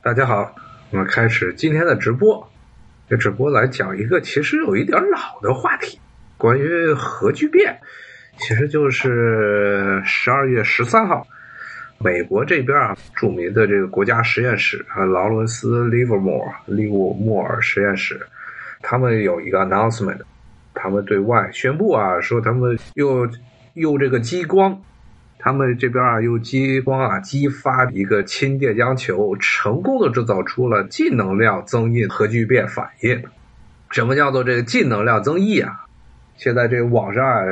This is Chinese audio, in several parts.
大家好，我们开始今天的直播。这直播来讲一个其实有一点老的话题，关于核聚变。其实就是十二月十三号，美国这边啊，著名的这个国家实验室啊，劳伦斯·利弗莫尔利沃莫尔实验室，他们有一个 announcement，他们对外宣布啊，说他们又用这个激光。他们这边啊，用激光啊激发一个氢电浆球，成功的制造出了净能量增益核聚变反应。什么叫做这个净能量增益啊？现在这个网上啊，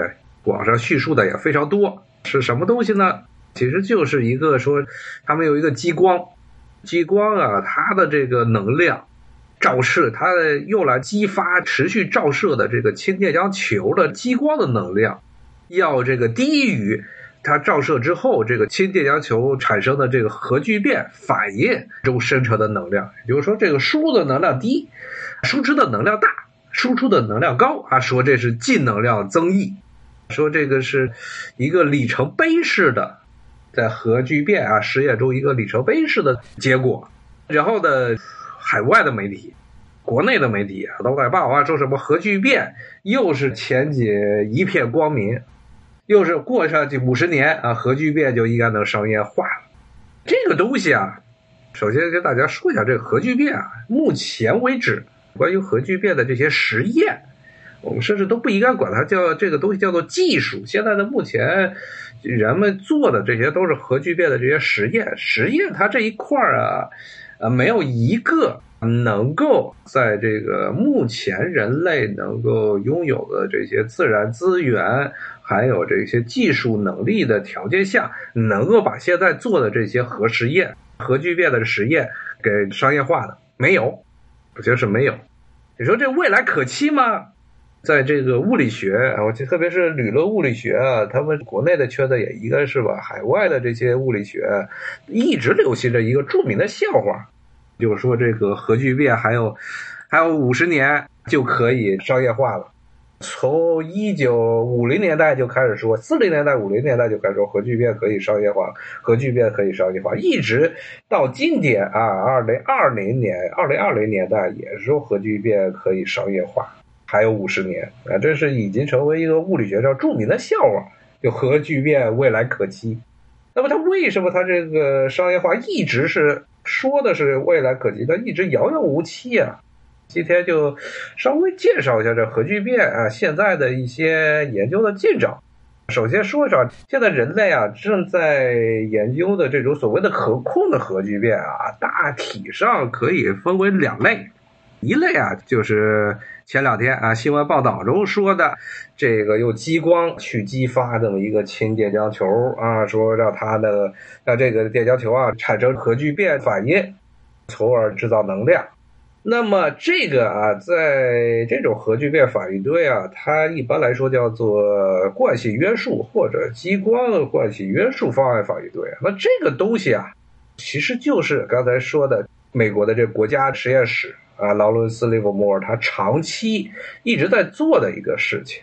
网上叙述的也非常多。是什么东西呢？其实就是一个说，他们有一个激光，激光啊，它的这个能量照射，它用来激发持续照射的这个氢电浆球的激光的能量，要这个低于。它照射之后，这个氢电浆球产生的这个核聚变反应中生成的能量，也就是说，这个输入的能量低，输出的能量大，输出的能量高啊。说这是净能量增益，说这个是一个里程碑式的，在核聚变啊实验中一个里程碑式的结果。然后呢，海外的媒体、国内的媒体都在报啊，说什么核聚变又是前景一片光明。又是过上去五十年啊，核聚变就应该能商业化了。这个东西啊，首先跟大家说一下，这个核聚变啊，目前为止关于核聚变的这些实验，我们甚至都不应该管它叫这个东西叫做技术。现在的目前人们做的这些都是核聚变的这些实验，实验它这一块儿啊，呃，没有一个能够在这个目前人类能够拥有的这些自然资源。还有这些技术能力的条件下，能够把现在做的这些核实验、核聚变的实验给商业化的没有？我觉得是没有。你说这未来可期吗？在这个物理学啊，我特别是理论物理学啊，他们国内的圈子也应该是吧？海外的这些物理学一直流行着一个著名的笑话，就是说这个核聚变还有还有五十年就可以商业化了。从一九五零年代就开始说，四零年代、五零年代就开始说核聚变可以商业化，核聚变可以商业化，一直到今天啊，二零二零年、二零二零年代也是说核聚变可以商业化，还有五十年啊，这是已经成为一个物理学上著名的笑话，就核聚变未来可期。那么它为什么它这个商业化一直是说的是未来可期，但一直遥遥无期啊？今天就稍微介绍一下这核聚变啊，现在的一些研究的进展。首先说一下，现在人类啊正在研究的这种所谓的可控的核聚变啊，大体上可以分为两类。一类啊，就是前两天啊新闻报道中说的，这个用激光去激发这么一个氢电浆球啊，说让它的让这个电浆球啊产生核聚变反应，从而制造能量。那么这个啊，在这种核聚变反应堆啊，它一般来说叫做惯性约束或者激光惯性约束方案反应堆。那这个东西啊，其实就是刚才说的美国的这国家实验室啊，劳伦斯·利弗莫尔他长期一直在做的一个事情。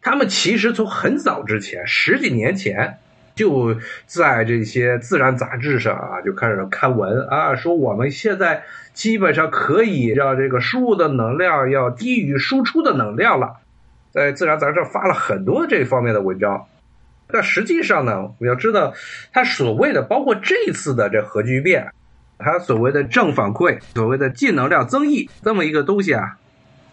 他们其实从很早之前，十几年前。就在这些自然杂志上啊，就开始刊文啊，说我们现在基本上可以让这个输入的能量要低于输出的能量了，在自然杂志发了很多这方面的文章。但实际上呢，我们要知道，它所谓的包括这次的这核聚变，它所谓的正反馈，所谓的净能量增益这么一个东西啊。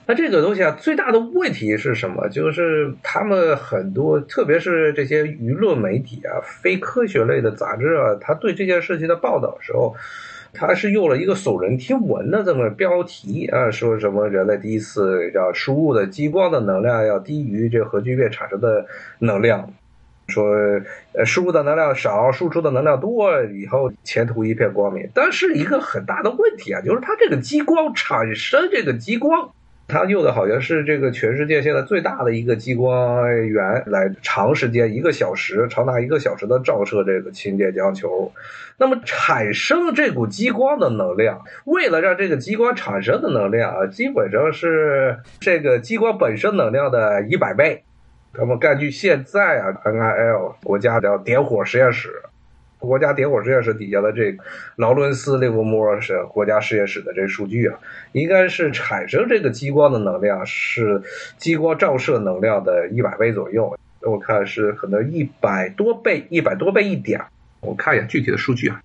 那这个东西啊，最大的问题是什么？就是他们很多，特别是这些舆论媒体啊、非科学类的杂志啊，他对这件事情的报道时候，他是用了一个耸人听闻的这么标题啊，说什么人类第一次要输入的激光的能量要低于这核聚变产生的能量，说呃输入的能量少，输出的能量多，以后前途一片光明。但是一个很大的问题啊，就是它这个激光产生这个激光。他用的好像是这个全世界现在最大的一个激光源，来长时间一个小时，长达一个小时的照射这个氢电浆球。那么产生这股激光的能量，为了让这个激光产生的能量啊，基本上是这个激光本身能量的一百倍。那么根据现在啊，NIL 国家的点火实验室。国家点火实验室底下的这个劳伦斯利弗莫是国家实验室的这数据啊，应该是产生这个激光的能量是激光照射能量的一百倍左右。我看是可能一百多倍，一百多倍一点。我看一下具体的数据啊。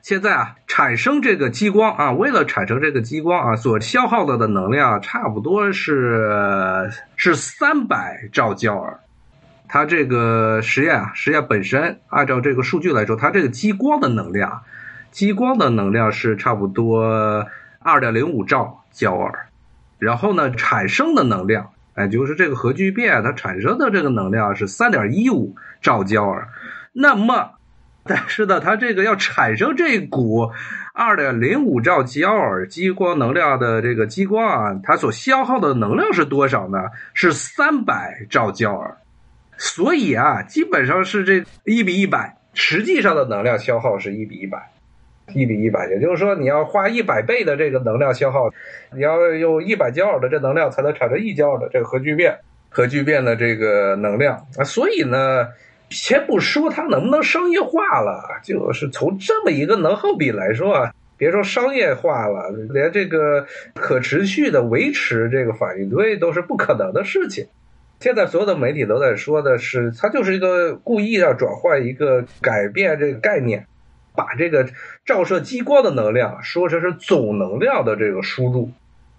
现在啊，产生这个激光啊，为了产生这个激光啊，所消耗的的能量差不多是是三百兆焦耳。它这个实验啊，实验本身按照这个数据来说，它这个激光的能量，激光的能量是差不多二点零五兆焦耳。然后呢，产生的能量，哎，就是这个核聚变它产生的这个能量是三点一五兆焦耳。那么 但是呢，它这个要产生这股二点零五兆焦耳激光能量的这个激光啊，它所消耗的能量是多少呢？是三百兆焦耳。所以啊，基本上是这一比一百，实际上的能量消耗是一比一百，一比一百。也就是说，你要花一百倍的这个能量消耗，你要用一百焦耳的这能量才能产生一焦耳的这个核聚变，核聚变的这个能量啊。所以呢。先不说它能不能商业化了，就是从这么一个能耗比来说啊，别说商业化了，连这个可持续的维持这个反应堆都是不可能的事情。现在所有的媒体都在说的是，它就是一个故意要转换一个改变这个概念，把这个照射激光的能量说成是总能量的这个输入，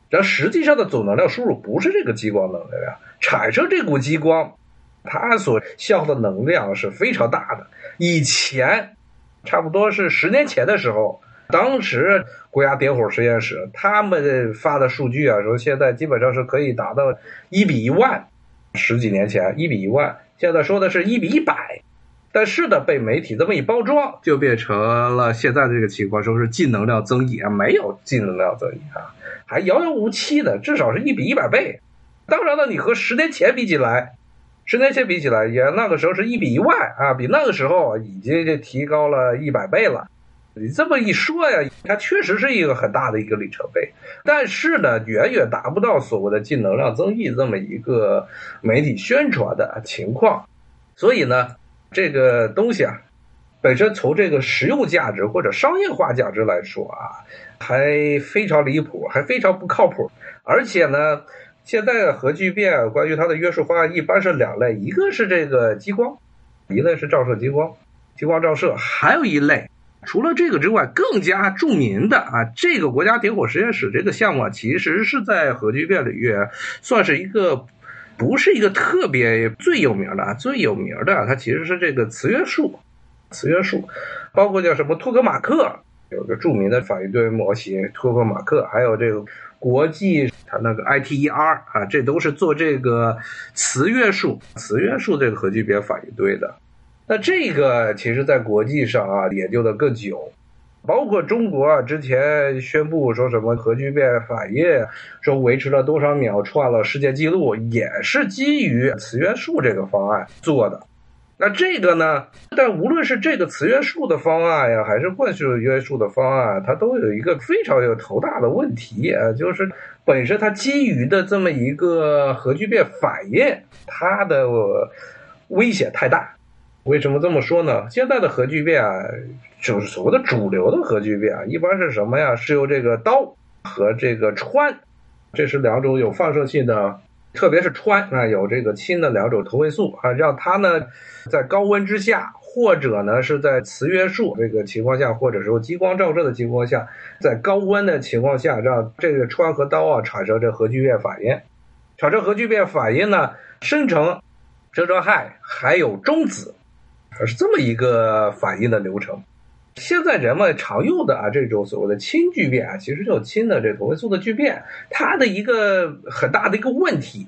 然后实际上的总能量输入不是这个激光能量，产生这股激光。它所消耗的能量是非常大的。以前，差不多是十年前的时候，当时国家点火实验室他们发的数据啊，说现在基本上是可以达到一比一万。十几年前一比一万，现在说的是一比一百。但是呢，被媒体这么一包装，就变成了现在这个情况，说是净能量增益啊，没有净能量增益啊，还遥遥无期的，至少是一比一百倍。当然了，你和十年前比起来。十年前比起来，也那个时候是一比一万啊，比那个时候已经就提高了一百倍了。你这么一说呀，它确实是一个很大的一个里程碑，但是呢，远远达不到所谓的净能量增益这么一个媒体宣传的情况。所以呢，这个东西啊，本身从这个实用价值或者商业化价值来说啊，还非常离谱，还非常不靠谱，而且呢。现在的核聚变关于它的约束方案一般是两类，一个是这个激光，一类是照射激光，激光照射，还有一类，除了这个之外，更加著名的啊，这个国家点火实验室这个项目啊，其实是在核聚变领域算是一个不是一个特别最有名的，最有名的它其实是这个磁约束，磁约束，包括叫什么托格马克，有个著名的反应堆模型托格马克，还有这个。国际它那个 ITER 啊，这都是做这个磁约束、磁约束这个核聚变反应堆的。那这个其实在国际上啊研究的更久，包括中国啊之前宣布说什么核聚变反应，说维持了多少秒创了世界纪录，也是基于磁约束这个方案做的。那这个呢？但无论是这个磁约束的方案呀，还是惯性约束的方案，它都有一个非常有头大的问题啊，就是本身它基于的这么一个核聚变反应，它的危险太大。为什么这么说呢？现在的核聚变啊，就是所谓的主流的核聚变啊，一般是什么呀？是由这个氘和这个氚，这是两种有放射性的。特别是氚啊，有这个氢的两种同位素啊，让它呢在高温之下，或者呢是在磁约束这个情况下，或者说激光照射的情况下，在高温的情况下，让这个氚和氘啊产生这核聚变反应，产生核聚变反应呢，生成生成氦，还有中子，是这么一个反应的流程。现在人们常用的啊，这种所谓的氢聚变啊，其实就是氢的这同位素的聚变。它的一个很大的一个问题，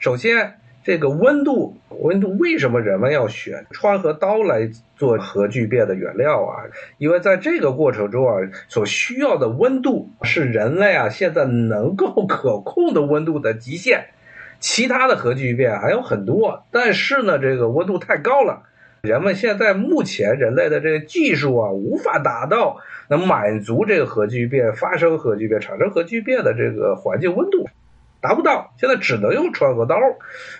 首先这个温度，温度为什么人们要选氚和刀来做核聚变的原料啊？因为在这个过程中啊，所需要的温度是人类啊现在能够 可控的温度的极限。其他的核聚变还有很多，但是呢，这个温度太高了。人们现在目前人类的这个技术啊，无法达到能满足这个核聚变发生核聚变产生核聚变的这个环境温度。达不到，现在只能用穿核刀。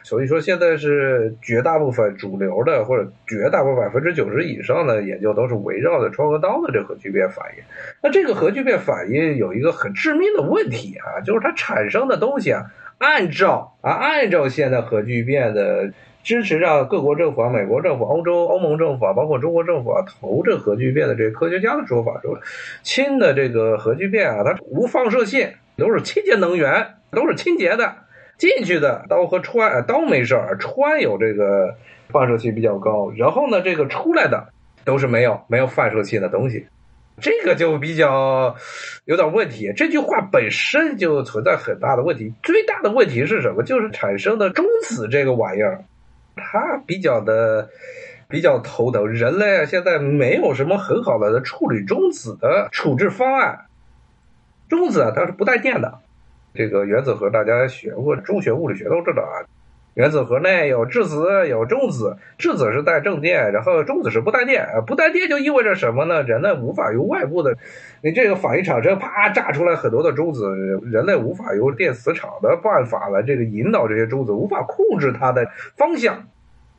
所以说，现在是绝大部分主流的或者绝大部分百分之九十以上的研究都是围绕着穿核刀的这核聚变反应。那这个核聚变反应有一个很致命的问题啊，就是它产生的东西啊，按照啊按照现在核聚变的。支持让各国政府啊，美国政府、欧洲欧盟政府啊，包括中国政府啊，投这核聚变的这个科学家的说法说，氢的这个核聚变啊，它无放射性，都是清洁能源，都是清洁的。进去的刀和氚，氘没事儿，穿有这个放射性比较高。然后呢，这个出来的都是没有没有放射性的东西，这个就比较有点问题。这句话本身就存在很大的问题。最大的问题是什么？就是产生的中子这个玩意儿。它比较的比较头疼，人类现在没有什么很好的处理中子的处置方案。中子啊它是不带电的，这个原子核大家学过中学物理学都知道啊。原子核内有质子有中子，质子是带正电，然后中子是不带电。不带电就意味着什么呢？人类无法由外部的你这个反应产生，啪炸出来很多的中子，人类无法由电磁场的办法来这个引导这些中子，无法控制它的方向。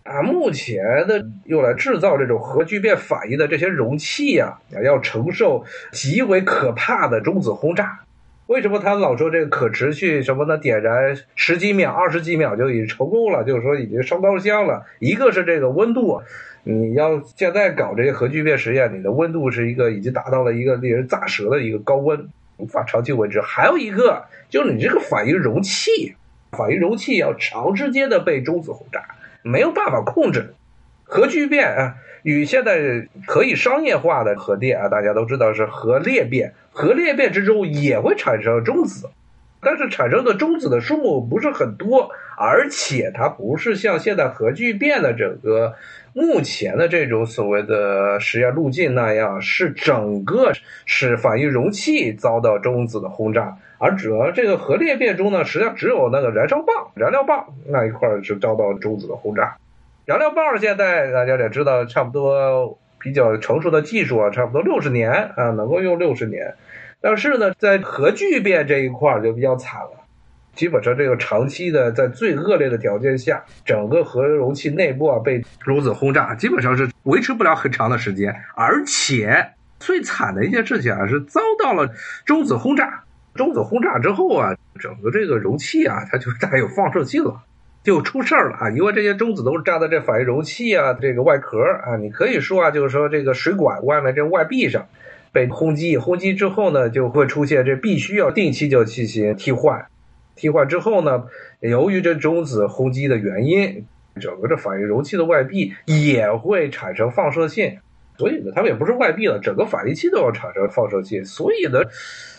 啊，目前的用来制造这种核聚变反应的这些容器呀，要承受极为可怕的中子轰炸。为什么他老说这个可持续什么的？点燃十几秒、二十几秒就已经成功了，就是说已经烧高香了。一个是这个温度，你要现在搞这些核聚变实验，你的温度是一个已经达到了一个令人咋舌的一个高温，无法长期维持。还有一个就是你这个反应容器，反应容器要长时间的被中子轰炸，没有办法控制。核聚变啊，与现在可以商业化的核电啊，大家都知道是核裂变。核裂变之中也会产生中子，但是产生的中子的数目不是很多，而且它不是像现在核聚变的整个目前的这种所谓的实验路径那样，是整个是反应容器遭到中子的轰炸，而主要这个核裂变中呢，实际上只有那个燃烧棒、燃料棒那一块是遭到中子的轰炸。燃料棒现在大家也知道，差不多比较成熟的技术啊，差不多六十年啊，能够用六十年。但是呢，在核聚变这一块就比较惨了，基本上这个长期的在最恶劣的条件下，整个核容器内部啊被中子轰炸，基本上是维持不了很长的时间。而且最惨的一件事情啊，是遭到了中子轰炸。中子轰炸之后啊，整个这个容器啊，它就带有放射性了，就出事儿了啊！因为这些中子都是扎在这反应容器啊这个外壳啊，你可以说啊，就是说这个水管外面这外壁上。被轰击，轰击之后呢，就会出现这必须要定期就进行替换，替换之后呢，由于这中子轰击的原因，整个这反应容器的外壁也会产生放射性，所以呢，它们也不是外壁了，整个反应器都要产生放射性，所以呢，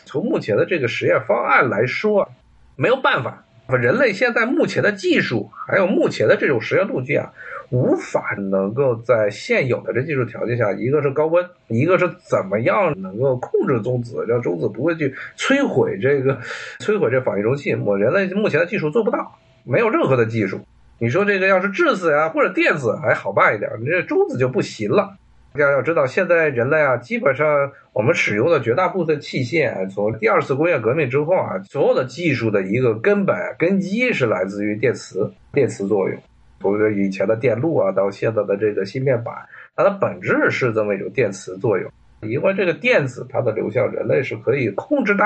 从目前的这个实验方案来说，没有办法，人类现在目前的技术还有目前的这种实验路径啊。无法能够在现有的这技术条件下，一个是高温，一个是怎么样能够控制中子，让中子不会去摧毁这个摧毁这反应容器。我人类目前的技术做不到，没有任何的技术。你说这个要是质子呀或者电子还好办一点，你这中子就不行了。大家要知道，现在人类啊，基本上我们使用的绝大部分器械，从第二次工业革命之后啊，所有的技术的一个根本根基是来自于电磁，电磁作用。从以前的电路啊，到现在的这个芯片板，它的本质是这么一种电磁作用。因为这个电子它的流向，人类是可以控制的，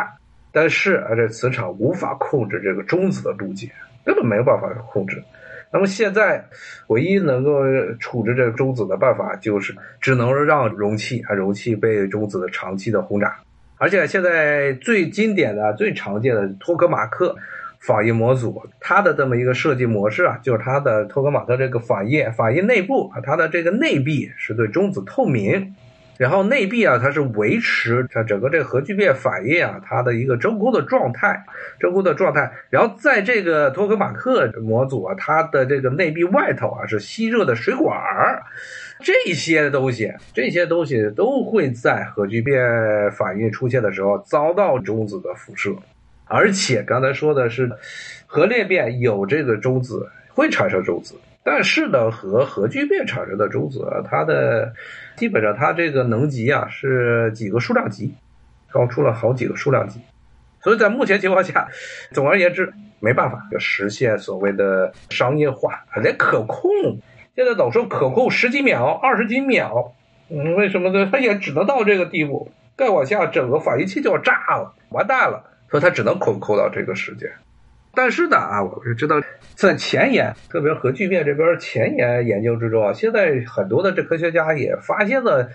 但是啊，这磁场无法控制这个中子的路径，根本没有办法控制。那么现在唯一能够处置这个中子的办法，就是只能让容器啊，容器被中子的长期的轰炸。而且现在最经典的、最常见的托克马克。反应模组，它的这么一个设计模式啊，就是它的托克马克这个反应反应内部啊，它的这个内壁是对中子透明，然后内壁啊，它是维持它整个这个核聚变反应啊，它的一个真空的状态，真空的状态。然后在这个托克马克模组啊，它的这个内壁外头啊是吸热的水管儿，这些东西，这些东西都会在核聚变反应出现的时候遭到中子的辐射。而且刚才说的是，核裂变有这个中子会产生中子，但是呢，和核聚变产生的中子，它的基本上它这个能级啊是几个数量级，高出了好几个数量级。所以在目前情况下，总而言之，没办法就实现所谓的商业化，连可控，现在老说可控十几秒、二十几秒，嗯，为什么呢？它也只能到这个地步，再往下整个反应器就要炸了，完蛋了，所以它只能可控到这个时间。但是呢啊，我是知道在前沿，特别核聚变这边前沿研究之中啊，现在很多的这科学家也发现了。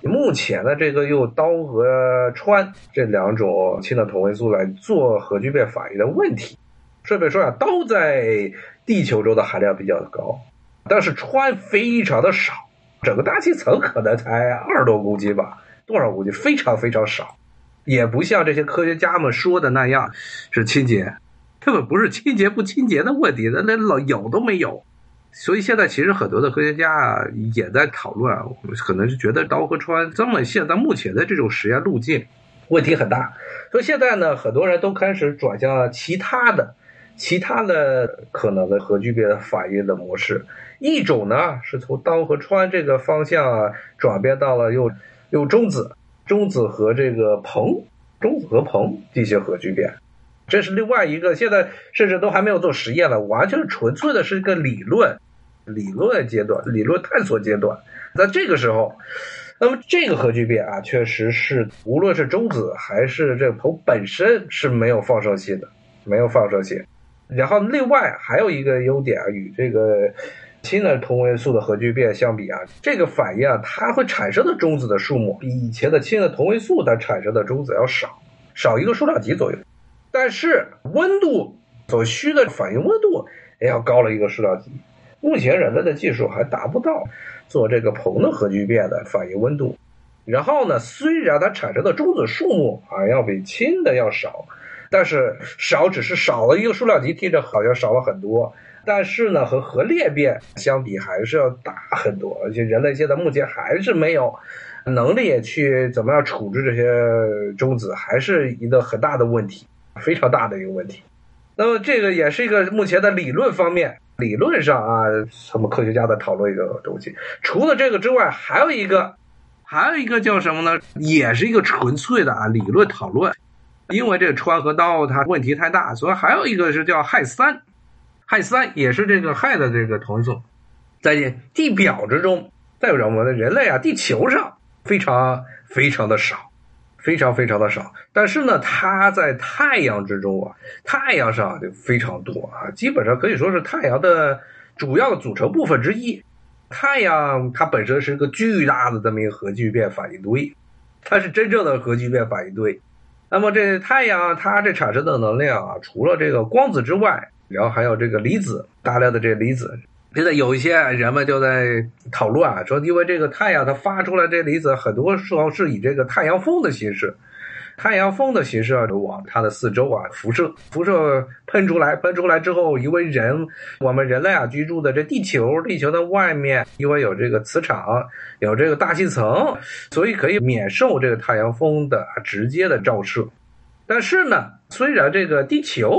目前的这个用氘和氚这两种氢的同位素来做核聚变反应的问题，顺便说下，氘在地球中的含量比较高，但是氚非常的少，整个大气层可能才二十多公斤吧，多少公斤？非常非常少，也不像这些科学家们说的那样是清洁，根本不是清洁不清洁的问题，那连老有都没有。所以现在其实很多的科学家也在讨论，可能是觉得刀和氚这么现在目前的这种实验路径问题很大，所以现在呢很多人都开始转向了其他的、其他的可能的核聚变反应的模式。一种呢是从刀和氚这个方向啊转变到了用用中子、中子和这个硼、中子和硼进行核聚变。这是另外一个，现在甚至都还没有做实验了，完全纯粹的是一个理论，理论阶段，理论探索阶段。在这个时候，那么这个核聚变啊，确实是无论是中子还是这个硼本身是没有放射性的，没有放射性。然后另外还有一个优点啊，与这个氢的同位素的核聚变相比啊，这个反应啊，它会产生的中子的数目比以前的氢的同位素它产生的中子要少，少一个数量级左右。但是温度所需的反应温度也要高了一个数量级，目前人类的技术还达不到做这个硼的核聚变的反应温度。然后呢，虽然它产生的中子数目啊要比氢的要少，但是少只是少了一个数量级，听着好像少了很多。但是呢，和核裂变相比还是要大很多，而且人类现在目前还是没有能力去怎么样处置这些中子，还是一个很大的问题。非常大的一个问题，那么这个也是一个目前的理论方面，理论上啊，他们科学家在讨论一个东西。除了这个之外，还有一个，还有一个叫什么呢？也是一个纯粹的啊理论讨论。因为这个川和刀它问题太大，所以还有一个是叫氦三，氦三也是这个氦的这个同位素，在地表之中，在我们的人类啊，地球上非常非常的少。非常非常的少，但是呢，它在太阳之中啊，太阳上就非常多啊，基本上可以说是太阳的主要的组成部分之一。太阳它本身是一个巨大的这么一个核聚变反应堆，它是真正的核聚变反应堆。那么这太阳它这产生的能量啊，除了这个光子之外，然后还有这个离子，大量的这离子。现在有一些人们就在讨论啊，说因为这个太阳它发出来这离子，很多时候是以这个太阳风的形式，太阳风的形式啊，往它的四周啊辐射，辐射喷出来，喷出来之后，因为人我们人类啊居住的这地球，地球的外面因为有这个磁场，有这个大气层，所以可以免受这个太阳风的直接的照射。但是呢，虽然这个地球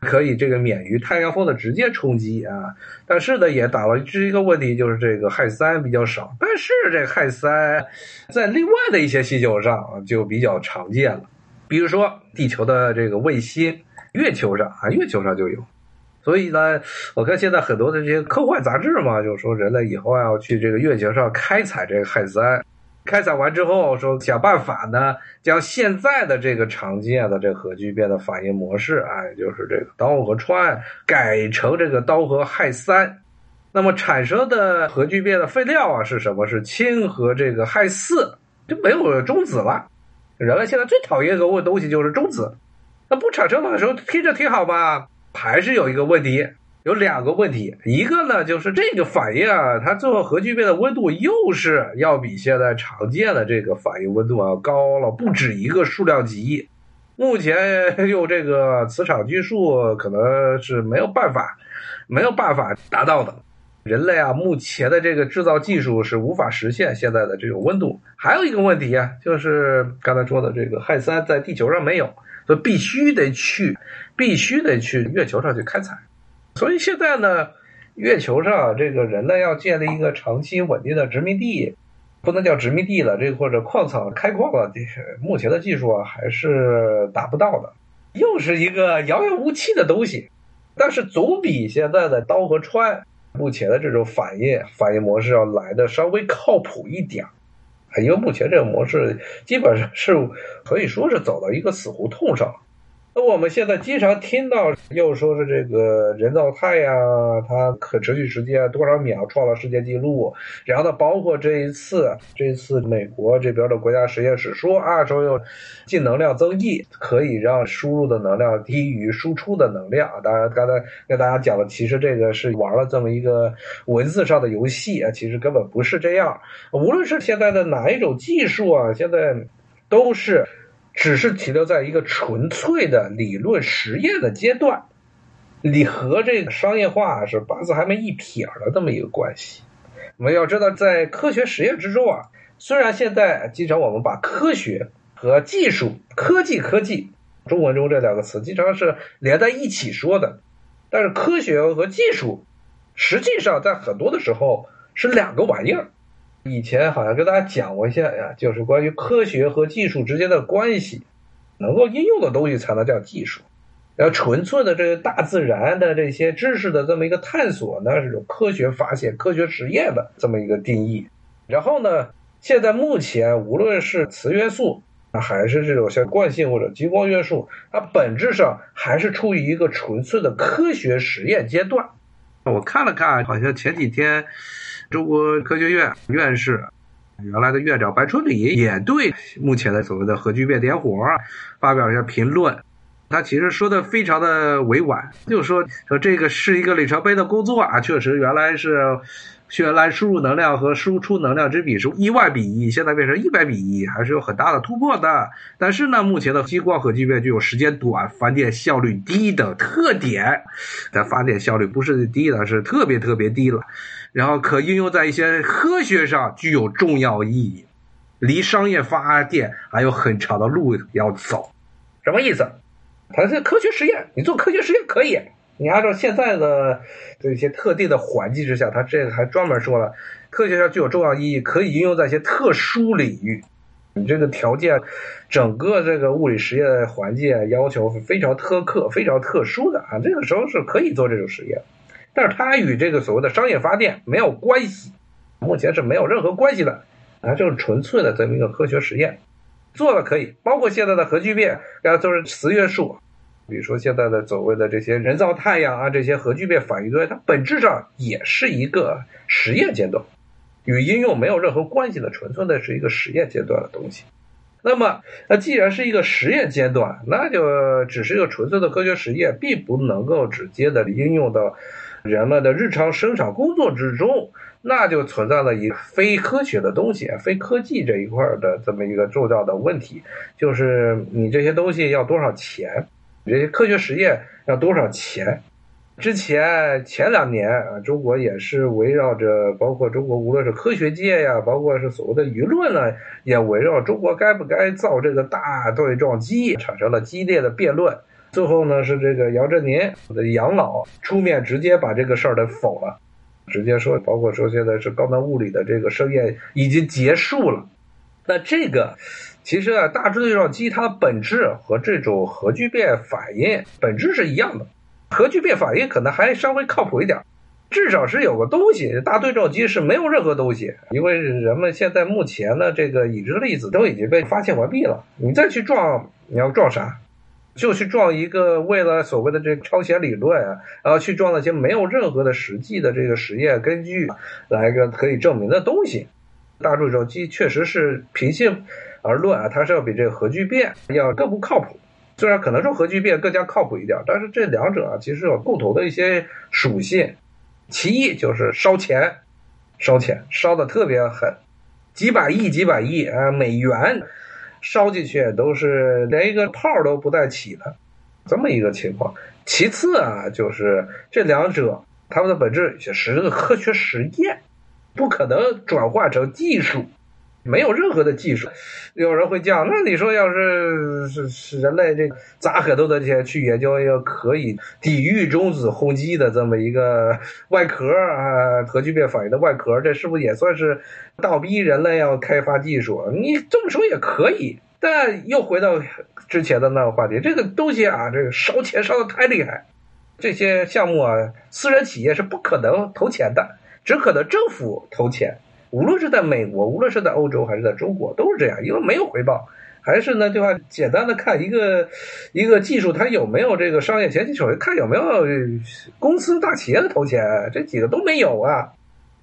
可以这个免于太阳风的直接冲击啊，但是呢，也打了这一个问题，就是这个氦三比较少。但是这氦三在另外的一些星球上就比较常见了，比如说地球的这个卫星，月球上啊，月球上就有。所以呢，我看现在很多的这些科幻杂志嘛，就说人类以后要去这个月球上开采这个氦三。开采完之后，说想办法呢，将现在的这个常见的这核聚变的反应模式，哎，就是这个氘和氚改成这个氘和氦三，那么产生的核聚变的废料啊是什么？是氢和这个氦四，就没有中子了。人类现在最讨厌一个问东西就是中子，那不产生的时候听着挺好吧？还是有一个问题。有两个问题，一个呢就是这个反应啊，它最后核聚变的温度又是要比现在常见的这个反应温度啊高了不止一个数量级。目前 用这个磁场计数可能是没有办法，没有办法达到的。人类啊，目前的这个制造技术是无法实现现在的这种温度。还有一个问题啊，就是刚才说的这个氦三在地球上没有，所以必须得去，必须得去月球上去开采。所以现在呢，月球上这个人呢要建立一个长期稳定的殖民地，不能叫殖民地了，这或者矿场开矿了，这目前的技术啊还是达不到的。又是一个遥遥无期的东西。但是总比现在的刀和穿目前的这种反应反应模式要来的稍微靠谱一点因为目前这个模式基本上是可以说是走到一个死胡同上。那我们现在经常听到，又说是这个人造太阳，它可持续时间多少秒创了世界纪录。然后呢，包括这一次，这一次美国这边的国家实验室说啊，说有净能量增益，可以让输入的能量低于输出的能量。当然，刚才跟大家讲了，其实这个是玩了这么一个文字上的游戏啊，其实根本不是这样。无论是现在的哪一种技术啊，现在都是。只是停留在一个纯粹的理论实验的阶段，你和这个商业化是八字还没一撇的这么一个关系。我们要知道，在科学实验之中啊，虽然现在经常我们把科学和技术、科技、科技，中文中这两个词经常是连在一起说的，但是科学和技术实际上在很多的时候是两个玩意儿。以前好像跟大家讲过一下呀，就是关于科学和技术之间的关系，能够应用的东西才能叫技术，然后纯粹的这个大自然的这些知识的这么一个探索呢，是种科学发现、科学实验的这么一个定义。然后呢，现在目前无论是磁元素，还是这种像惯性或者激光元素，它本质上还是处于一个纯粹的科学实验阶段。我看了看，好像前几天。中国科学院院士，原来的院长白春礼也对目前的所谓的核聚变点火发表一下评论。他其实说的非常的委婉，就说说这个是一个里程碑的工作啊，确实原来是。原来输入能量和输出能量之比是一万比一，现在变成一百比一，还是有很大的突破的。但是呢，目前的激光核聚变具有时间短、发电效率低的特点。但发电效率不是低的，是特别特别低了。然后可应用在一些科学上具有重要意义，离商业发电还有很长的路要走。什么意思？它是科学实验，你做科学实验可以。你按照现在的这些特定的环境之下，他这个还专门说了，科学上具有重要意义，可以应用在一些特殊领域。你这个条件，整个这个物理实验的环境要求非常苛刻、非常特殊的啊，这个时候是可以做这种实验，但是它与这个所谓的商业发电没有关系，目前是没有任何关系的啊，就是纯粹的这么一个科学实验，做了可以，包括现在的核聚变，大家都是磁约束。比如说现在的所谓的这些人造太阳啊，这些核聚变反应堆，它本质上也是一个实验阶段，与应用没有任何关系的，纯粹的是一个实验阶段的东西。那么，那既然是一个实验阶段，那就只是一个纯粹的科学实验，并不能够直接的应用到人们的日常生产工作之中，那就存在了一非科学的东西，非科技这一块的这么一个重要的问题，就是你这些东西要多少钱？这些科学实验要多少钱？之前前两年啊，中国也是围绕着，包括中国无论是科学界呀，包括是所谓的舆论呢，也围绕中国该不该造这个大对撞机产生了激烈的辩论。最后呢，是这个杨振宁的杨老出面直接把这个事儿给否了，直接说，包括说现在是高能物理的这个试验已经结束了。那这个。其实啊，大致对撞机它的本质和这种核聚变反应本质是一样的。核聚变反应可能还稍微靠谱一点，至少是有个东西。大对撞机是没有任何东西，因为人们现在目前的这个已知粒子都已经被发现完毕了。你再去撞，你要撞啥？就去撞一个为了所谓的这个超弦理论啊，然后去撞那些没有任何的实际的这个实验根据来个可以证明的东西。大对撞机确实是平性。而论啊，它是要比这个核聚变要更不靠谱。虽然可能说核聚变更加靠谱一点，但是这两者啊其实有共同的一些属性。其一就是烧钱，烧钱烧的特别狠，几百亿、几百亿啊美元烧进去都是连一个泡都不带起的这么一个情况。其次啊，就是这两者它们的本质是个科学实验，不可能转化成技术。没有任何的技术，有人会讲，那你说要是是是人类这砸很多的钱去研究一个可以抵御中子轰击的这么一个外壳啊，核聚变反应的外壳，这是不是也算是倒逼人类要开发技术？你这么说也可以，但又回到之前的那个话题，这个东西啊，这个烧钱烧的太厉害，这些项目啊，私人企业是不可能投钱的，只可能政府投钱。无论是在美国，无论是在欧洲还是在中国，都是这样，因为没有回报。还是呢，对吧？简单的看一个一个技术，它有没有这个商业前期手续，看有没有公司大企业的投钱，这几个都没有啊。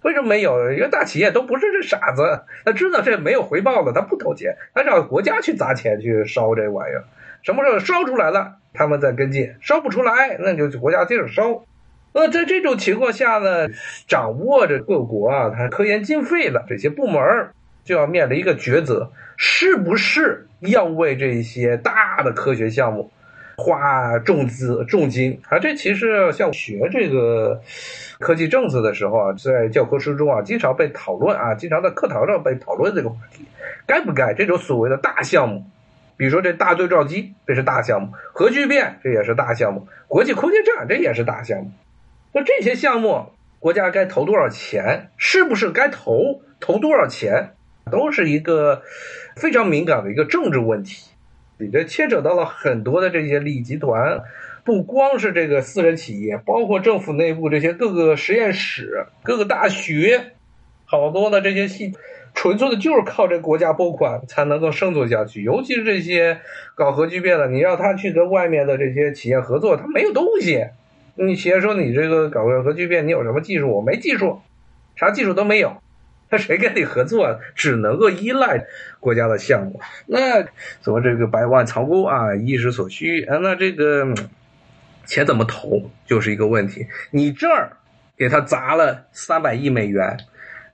为什么没有？因为大企业都不是这傻子，他知道这没有回报的，他不投钱，他让国家去砸钱去烧这玩意儿。什么时候烧出来了，他们再跟进；烧不出来，那就国家接着烧。那在这种情况下呢，掌握着各国啊，它科研经费的这些部门就要面临一个抉择：是不是要为这些大的科学项目花重资重金？啊，这其实像学这个科技政策的时候啊，在教科书中啊，经常被讨论啊，经常在课堂上被讨论这个话题：该不该这种所谓的大项目？比如说这大对照机，这是大项目；核聚变，这也是大项目；国际空间站，这也是大项目。那这些项目，国家该投多少钱？是不是该投？投多少钱？都是一个非常敏感的一个政治问题。你这牵扯到了很多的这些利益集团，不光是这个私人企业，包括政府内部这些各个实验室、各个大学，好多的这些系，纯粹的就是靠这国家拨款才能够生存下去。尤其是这些搞核聚变的，你让他去跟外面的这些企业合作，他没有东西。你企业说你这个搞个核聚变，你有什么技术？我没技术，啥技术都没有。那 谁跟你合作？只能够依赖国家的项目。那怎么这个百万仓库啊，一时所需啊？那这个钱怎么投就是一个问题。你这儿给他砸了三百亿美元，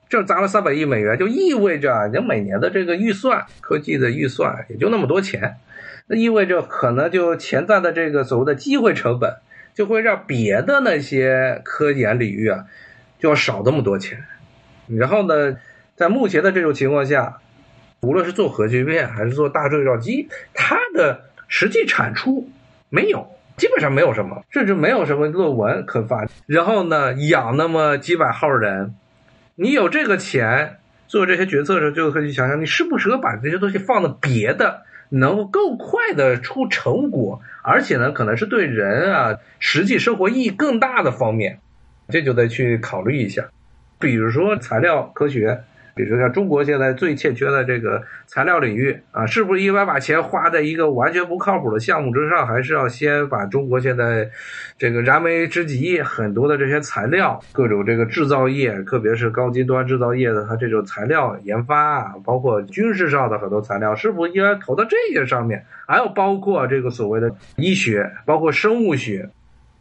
这砸了三百亿美元，就意味着你每年的这个预算，科技的预算也就那么多钱。那意味着可能就潜在的这个所谓的机会成本。就会让别的那些科研领域啊，就要少这么多钱。然后呢，在目前的这种情况下，无论是做核聚变还是做大对照机，它的实际产出没有，基本上没有什么，甚至没有什么论文可发。然后呢，养那么几百号人，你有这个钱做这些决策的时候，就可以想想，你适不适合把这些东西放到别的。能够更快的出成果，而且呢，可能是对人啊实际生活意义更大的方面，这就得去考虑一下。比如说材料科学。比如说像中国现在最欠缺的这个材料领域啊，是不是应该把钱花在一个完全不靠谱的项目之上，还是要先把中国现在这个燃眉之急很多的这些材料，各种这个制造业，特别是高精端制造业的它这种材料研发，包括军事上的很多材料，是不是应该投到这些上面？还有包括这个所谓的医学，包括生物学。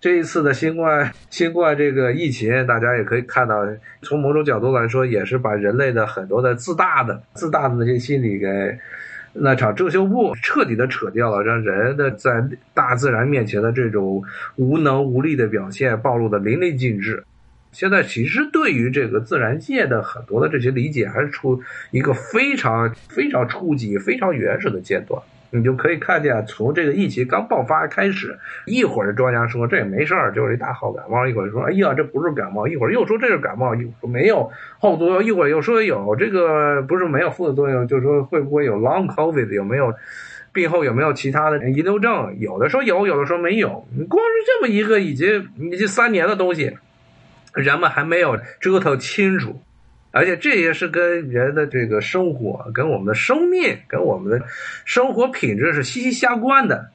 这一次的新冠新冠这个疫情，大家也可以看到，从某种角度来说，也是把人类的很多的自大的自大的那些心理给那场遮羞布彻底的扯掉了，让人的在大自然面前的这种无能无力的表现暴露的淋漓尽致。现在其实对于这个自然界的很多的这些理解，还是处一个非常非常初级、非常原始的阶段。你就可以看见，从这个疫情刚爆发开始，一会儿专家说这也没事儿，就是一大号感冒；一会儿说哎呀，这不是感冒；一会儿又说这是感冒，又说没有后作用；一会儿又说有这个不是没有副作用，就说会不会有 long covid，有没有病后有没有其他的遗留症？有的说有，有的说没有。你光是这么一个已经已经三年的东西，人们还没有折腾清楚。而且这也是跟人的这个生活、跟我们的生命、跟我们的生活品质是息息相关的。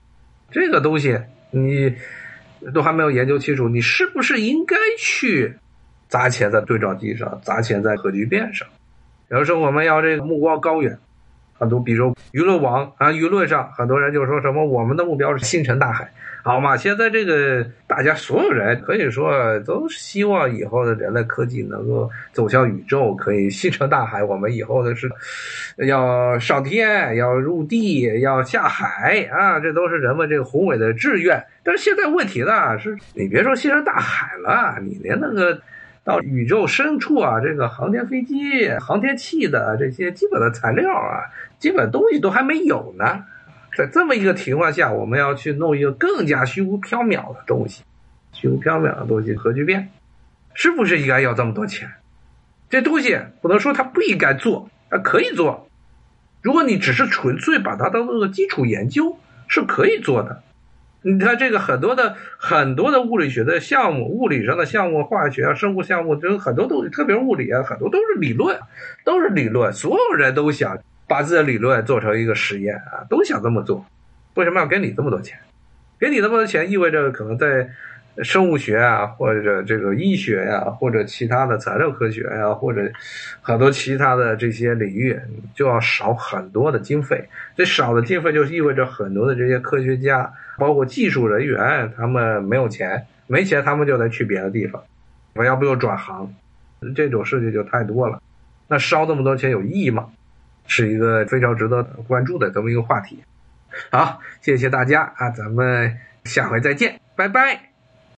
这个东西你都还没有研究清楚，你是不是应该去砸钱在对照机上、砸钱在核聚变上？有时候我们要这个目光高远。很多，比如舆论网啊，舆论上很多人就说什么我们的目标是星辰大海，好嘛？现在这个大家所有人可以说都希望以后的人类科技能够走向宇宙，可以星辰大海。我们以后的是要上天，要入地，要下海啊，这都是人们这个宏伟的志愿。但是现在问题呢，是你别说星辰大海了，你连那个。到宇宙深处啊，这个航天飞机、航天器的这些基本的材料啊，基本东西都还没有呢。在这么一个情况下，我们要去弄一个更加虚无缥缈的东西，虚无缥缈的东西，核聚变，是不是应该要这么多钱？这东西不能说它不应该做，它可以做，如果你只是纯粹把它当做个基础研究，是可以做的。你看这个很多的很多的物理学的项目，物理上的项目，化学啊、生物项目，就很多东西特别物理啊，很多都是理论，都是理论。所有人都想把自己的理论做成一个实验啊，都想这么做。为什么要给你这么多钱？给你那么多钱，意味着可能在。生物学啊，或者这个医学呀，或者其他的材料科学呀，或者很多其他的这些领域，就要少很多的经费。这少的经费就意味着很多的这些科学家，包括技术人员，他们没有钱，没钱他们就得去别的地方，我要不就转行，这种事情就太多了。那烧这么多钱有意义吗？是一个非常值得关注的这么一个话题。好，谢谢大家啊，咱们下回再见，拜拜。